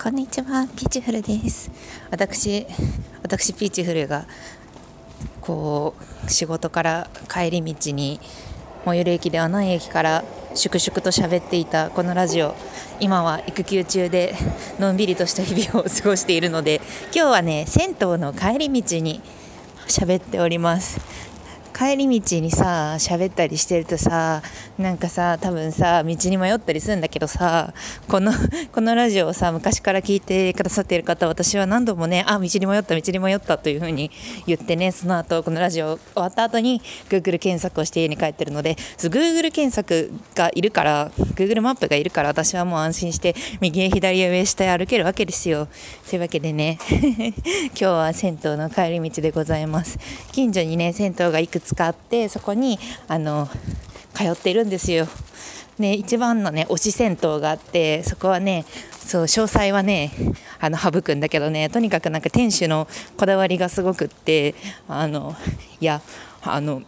こんにちは、ピーチフルです。私、私ピーチフルがこう仕事から帰り道に最寄り駅ではない駅から粛々と喋っていたこのラジオ今は育休中でのんびりとした日々を過ごしているので今日はね銭湯の帰り道に喋っております帰り道にさ喋ったりしてるとさなんかさ多分さ道に迷ったりするんだけどさこの このラジオをさ昔から聞いてくださっている方私は何度もねあ道に迷った道に迷ったというふうに言ってねその後このラジオ終わった後に Google 検索をして家に帰ってるので Google 検索がいるから Google マップがいるから私はもう安心して右へ左へ上下へ歩けるわけですよ。というわけでね 今日は銭湯の帰り道でございます。近所にね銭湯がいくつかあってそこにあの通ってるんですよ。ね、一番のね推し銭湯があってそこはねそう詳細はねあの省くんだけどねとにかくなんか店主のこだわりがすごくってあのいやあの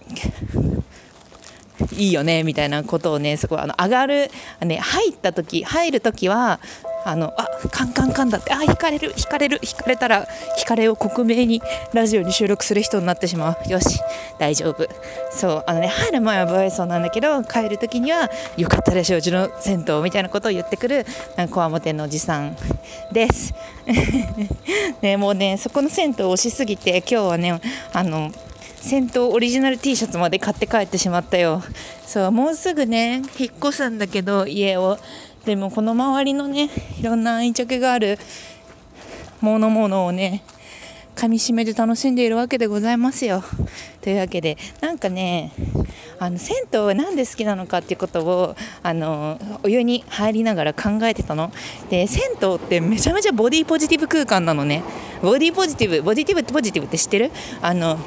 いいよねみたいなことをねすごいあの上がる、ね、入った時入る時はあのあカンカンカンだって。あ引かれる。引かれる。引かれたら引かれを克明にラジオに収録する人になってしまう。よし大丈夫。そうあのね入る前は不愛想なんだけど帰る時にはよかったでしょうちの銭湯みたいなことを言ってくるこわもてのおじさんです。ねもうねそこの銭湯を推しすぎて今日はねあの銭湯オリジナル T シャツまで買って帰ってしまったよ。そうもうすぐね引っ越すんだけど家を。でもこの周りのねいろんな愛着があるものものをね噛みしめて楽しんでいるわけでございますよ。というわけでなんかねあの銭湯は何で好きなのかっていうことをあのお湯に入りながら考えてたの。で銭湯ってめちゃめちゃボディポジティブ空間なのね。ボディポジティブボディティブポジティブって知ってる？あの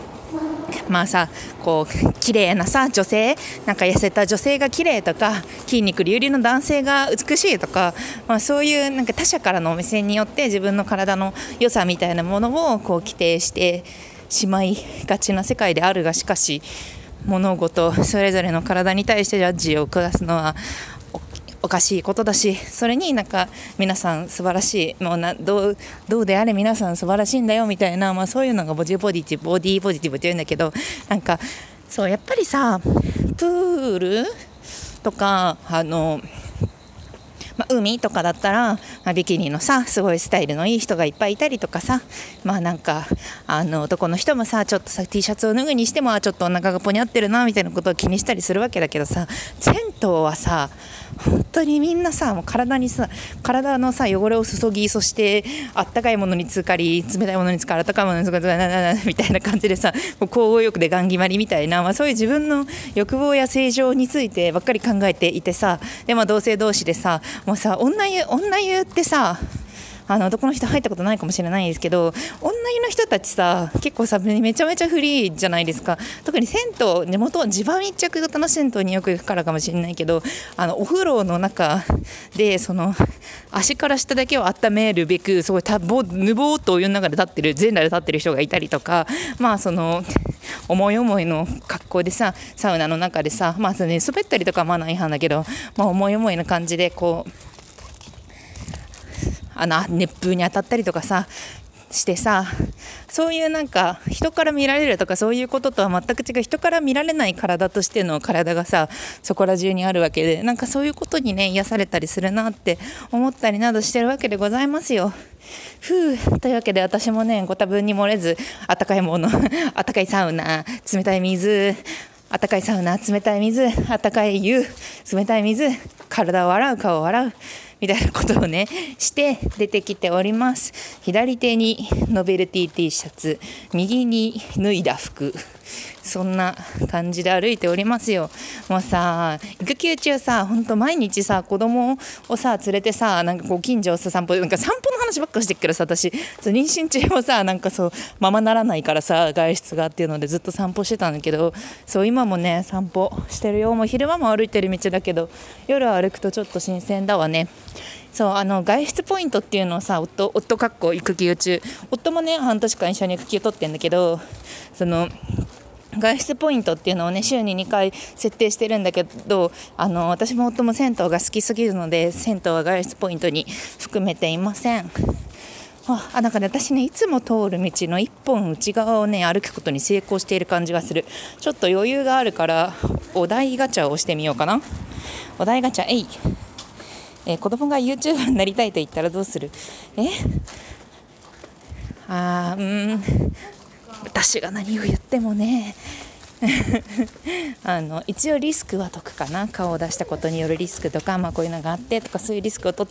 まあさこう綺麗なさ女性なんか痩せた女性が綺麗とか筋肉隆々の男性が美しいとか、まあ、そういうなんか他者からの目線によって自分の体の良さみたいなものをこう規定してしまいがちな世界であるがしかし物事それぞれの体に対してジャッジを下すのはおかしいことだしそれになんか皆さん素晴らしいもうなどうどうであれ皆さん素晴らしいんだよみたいな、まあ、そういうのがボディポジティブボディポジティブって言うんだけどなんかそうやっぱりさプールとかあのまあ、海とかだったら、まあ、ビキニのさすごいスタイルのいい人がいっぱいいたりとかさまあなんかあの男の人もさちょっとさ T シャツを脱ぐにしてもちょっとお腹がぽにゃってるなみたいなことを気にしたりするわけだけどさ銭湯はさ本当にみんなさもう体にさ体のさ汚れを注ぎそしてあったかいものにつかり冷たいものにつかりあったかいものにつかりみたいな感じでさ交互浴でガン決まりみたいな、まあ、そういう自分の欲望や正常についてばっかり考えていてさで、まあ、同性同士でさもうさ女湯女湯ってさあの男の人入ったことないかもしれないですけど女湯の人たちさ結構さめちゃめちゃフリーじゃないですか。特に銭湯地元地場密着型の銭湯によく行くからかもしれないけどあのお風呂の中でその足から下だけを温めるべくすごいたぼぬぼーっとお湯の中で立ってる全裸で立ってる人がいたりとかまあその思い思いの格好でさサウナの中でさまあね滑ったりとかはマナー違反だけど、まあ、思い思いの感じでこうあの熱風に当たったりとかさしてさそういうなんか人から見られるとかそういうこととは全く違う人から見られない体としての体がさそこら中にあるわけでなんかそういうことにね癒されたりするなって思ったりなどしてるわけでございますよ。ふうというわけで私もねご多分に漏れずあったかいもの あったかいサウナ冷たい水あったかいサウナ冷たい水あったかい湯冷たい水体を洗う顔を洗うみたいなことをねして出てきております。左手にノベルティ T シャツ右に脱いだ服。そんな感じで歩いておりますよ。もうさ育休中さほんと毎日さ子供をさ連れてさなんかこう近所をさ散歩なんか散歩の話ばっかしてっけどさ私。妊娠中もさなんかそうままならないからさ外出がっていうのでずっと散歩してたんだけどそう今もね散歩してるよ。もう昼間も歩いてる道だけど夜歩くとちょっと新鮮だわね。そうあの外出ポイントっていうのをさ夫夫かっこ育休中。夫もね半年間一緒に育休取ってんだけどその外出ポイントっていうのをね週に2回設定してるんだけどあの私も夫も銭湯が好きすぎるので銭湯は外出ポイントに含めていません。あなんかね私ねいつも通る道の1本内側をね歩くことに成功している感じがする。ちょっと余裕があるからお題ガチャをしてみようかな。お題ガチャえい、えー、子供が YouTuber になりたいと言ったらどうする？え？あーうん。私が何を言ってもね。あの一応リスクは解くかな。顔を出したことによるリスクとか、まあ、こういうのがあってとかそういうリスクをと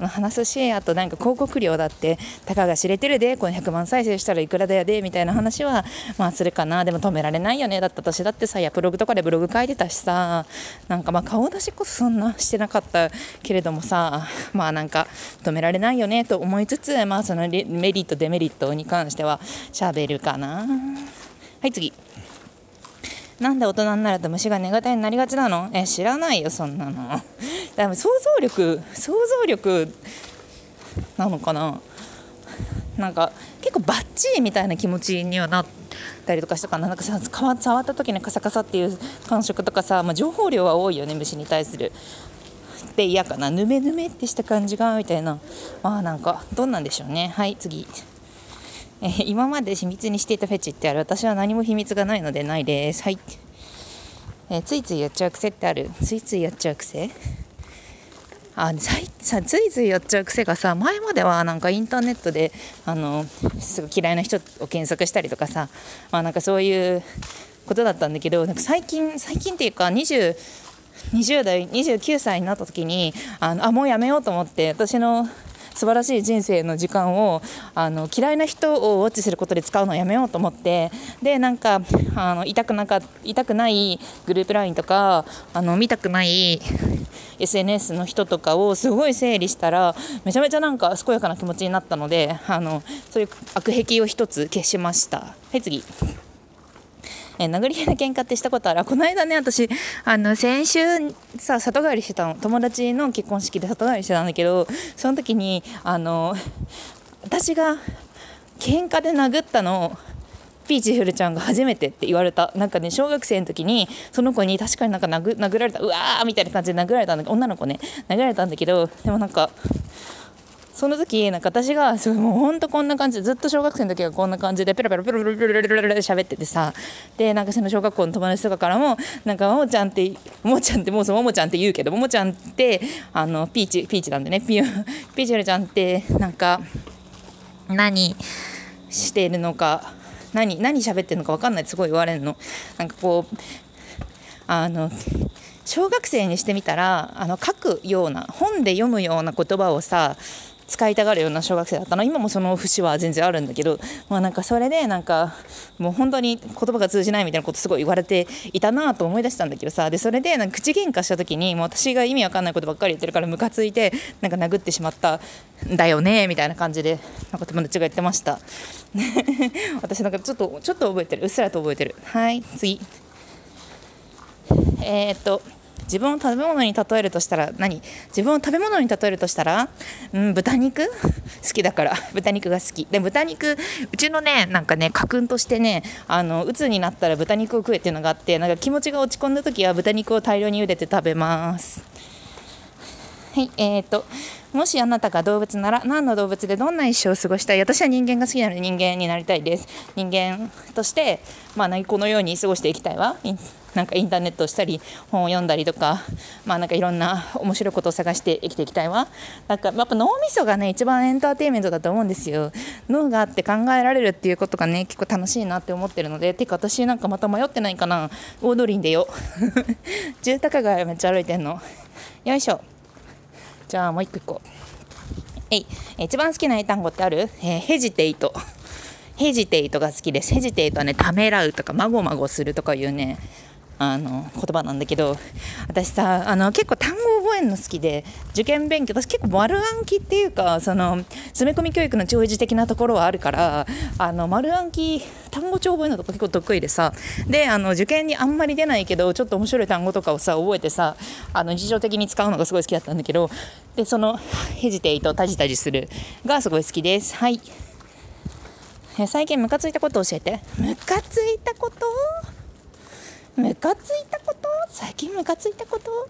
話すしあとなんか広告料だってたかが知れてるでこの100万再生したらいくらだよでみたいな話はまあするかな。でも止められないよね。だった私だってさやブログとかでブログ書いてたしさ。なんかまあ顔出しこそそんなしてなかったけれどもさ。まあなんか止められないよねと思いつつまあそのメリットデメリットに関してはしゃべるかな。はい次。なんで大人になると虫が苦手になりがちなの？え知らないよそんなの。多分想像力想像力なのかな？なんか結構バッチリみたいな気持ちにはなったりとかしたかな。なんかさ触った時にカサカサっていう感触とかさ、まあ、情報量は多いよね虫に対する。で嫌かな。ぬめぬめってした感じがみたいな。まあなんかどうなんでしょうね。はい次。えー、今まで秘密にしていたフェチってある。私は何も秘密がないのでないです。はい、えー、ついついやっちゃう癖ってある。ついついやっちゃう癖？あさついついやっちゃう癖がさ前まではなんかインターネットであのすごい嫌いな人を検索したりとかさ、まあ、なんかそういうことだったんだけどなんか最近最近っていうか20 20代29歳になった時にあのあもうやめようと思って私の素晴らしい人生の時間をあの嫌いな人をウォッチすることで使うのをやめようと思ってでなんかあの痛くなか痛くないグループ LINE とかあの見たくない SNS の人とかをすごい整理したらめちゃめちゃなんか健やかな気持ちになったのであのそういう悪癖を一つ消しました。はい次。えー、殴り合いの喧嘩ってしたことある？この間ね私あの先週さ里帰りしてたの。友達の結婚式で里帰りしてたんだけどその時にあの私が喧嘩で殴ったの。ピーチフルちゃんが初めてって言われた。なんかね小学生の時にその子に確かになんか殴られた。うわーみたいな感じで殴られたんだけど女の子ね殴られたんだけどでもなんかその時なんか私がすごいもうほんとこんな感じでずっと小学生の時はこんな感じでペラペラペラペラペラペラペラ喋っててさ。でなんかその小学校の友達とかからもなんかももちゃんってももちゃんってもうそももちゃんって言うけどももちゃんってあのピーチピーチなんでね。ピピーチルちゃんってなんか何してるのか何何喋ってるのか分かんないってすごい言われるの。なんかこうあの小学生にしてみたらあの書くような本で読むような言葉をさ使いたがるような小学生だったの。今もその節は全然あるんだけど、まあ、なんかそれでなんかもう本当に言葉が通じないみたいなことすごい言われていたなと思い出したんだけどさ。でそれでなんか口喧嘩した時にもう私が意味わかんないことばっかり言ってるからムカついてなんか殴ってしまったんだよねみたいな感じでなんか友達が言ってました。私なんかちょっとちょっと覚えてる。うっすらと覚えてる。はい次。えー、っと自分を食べ物に例えるとしたら何？自分を食べ物に例えるとしたら、うん、豚肉？好きだから。豚肉が好き。で豚肉うちのねなんかね家訓としてねあの鬱になったら豚肉を食えっていうのがあってなんか気持ちが落ち込んだ時は豚肉を大量に茹でて食べます。はいえーと、もしあなたが動物なら何の動物でどんな一生を過ごしたい？私は人間が好きなので人間になりたいです。人間として、まあ、このように過ごしていきたいわ？なんかインターネットをしたり本を読んだりとか,、まあ、なんかいろんな面白いことを探して生きていきたいわ？なんかやっぱ脳みそがね一番エンターテインメントだと思うんですよ。脳があって考えられるっていうことがね結構楽しいなって思ってるのでてか私なんかまた迷ってないかな？大通りに出よ。住宅街めっちゃ歩いてんの。よいしょ。じゃあもう一個いこう。えい。一番好きな英単語ってある、えー、ヘジテイト。ヘジテイトが好きです。ヘジテイトはねためらうとかまごまごするとかいうね。あの言葉なんだけど私さあの結構単語覚えるの好きで受験勉強私結構丸暗記っていうかその詰め込み教育の超維的なところはあるからあの丸暗記単語帳覚えるのとか結構得意でさであの受験にあんまり出ないけどちょっと面白い単語とかをさ覚えてさあの日常的に使うのがすごい好きだったんだけどでそのヘジテイとタジタジするがすごい好きです。はい。最近ムカついたこと教えて。ムカついたこと？ムカついたこと？最近ムカついたこと？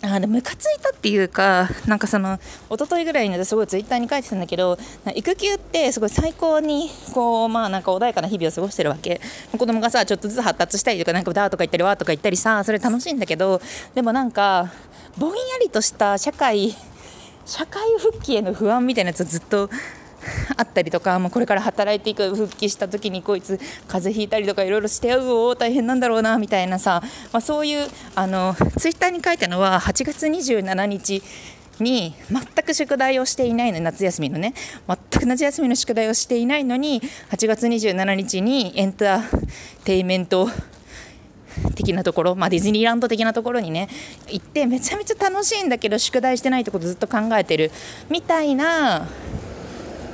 あでムカついたっていうかなんかその一昨日ぐらいにすごいツイッターに書いてたんだけど育休ってすごい最高にこうまあなんか穏やかな日々を過ごしてるわけ。子供がさちょっとずつ発達したりとかなんかダーとか言ったりわとか言ったりさそれ楽しいんだけどでもなんかぼんやりとした社会社会復帰への不安みたいなやつをずっと あったりとかもうこれから働いていく復帰した時にこいつ風邪ひいたりとかいろいろしてうお大変なんだろうなみたいなさ、まあ、そういうあのツイッターに書いたのは8月27日に全く宿題をしていないの夏休みのね全く夏休みの宿題をしていないのに8月27日にエンターテイメント的なところ、まあ、ディズニーランド的なところにね行ってめちゃめちゃ楽しいんだけど宿題してないってことずっと考えてるみたいな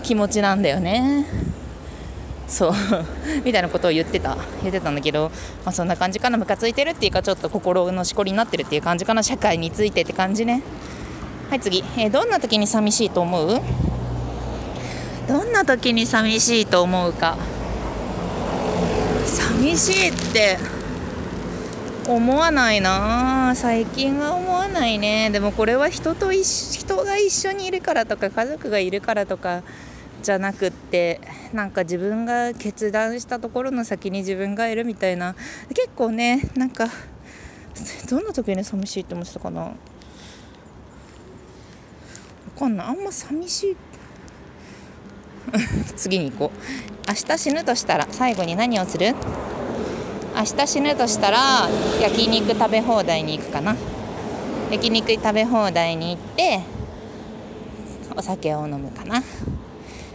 気持ちなんだよね。そう。みたいなことを言ってた。言ってたんだけど、まあ、そんな感じかな。ムカついてるっていうかちょっと心のしこりになってるっていう感じかな。社会についてって感じね。はい次、えー、どんな時に寂しいと思う？どんな時に寂しいと思うか。寂しいって思わないな。最近は思わないね。でもこれは人と人が一緒にいるからとか家族がいるからとかじゃなくってなんか自分が決断したところの先に自分がいるみたいな。結構ねなんかどんな時に寂しいって思ってたかな。わかんない。あんま寂しい。次に行こう。明日死ぬとしたら最後に何をする？明日死ぬとしたら焼肉食べ放題に行くかな。焼肉食べ放題に行ってお酒を飲むかな。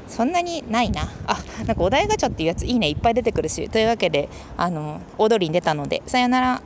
そんなにないな。あなんかお題ガチャっていうやついいね。いっぱい出てくるし。というわけであの踊りに出たのでさよなら。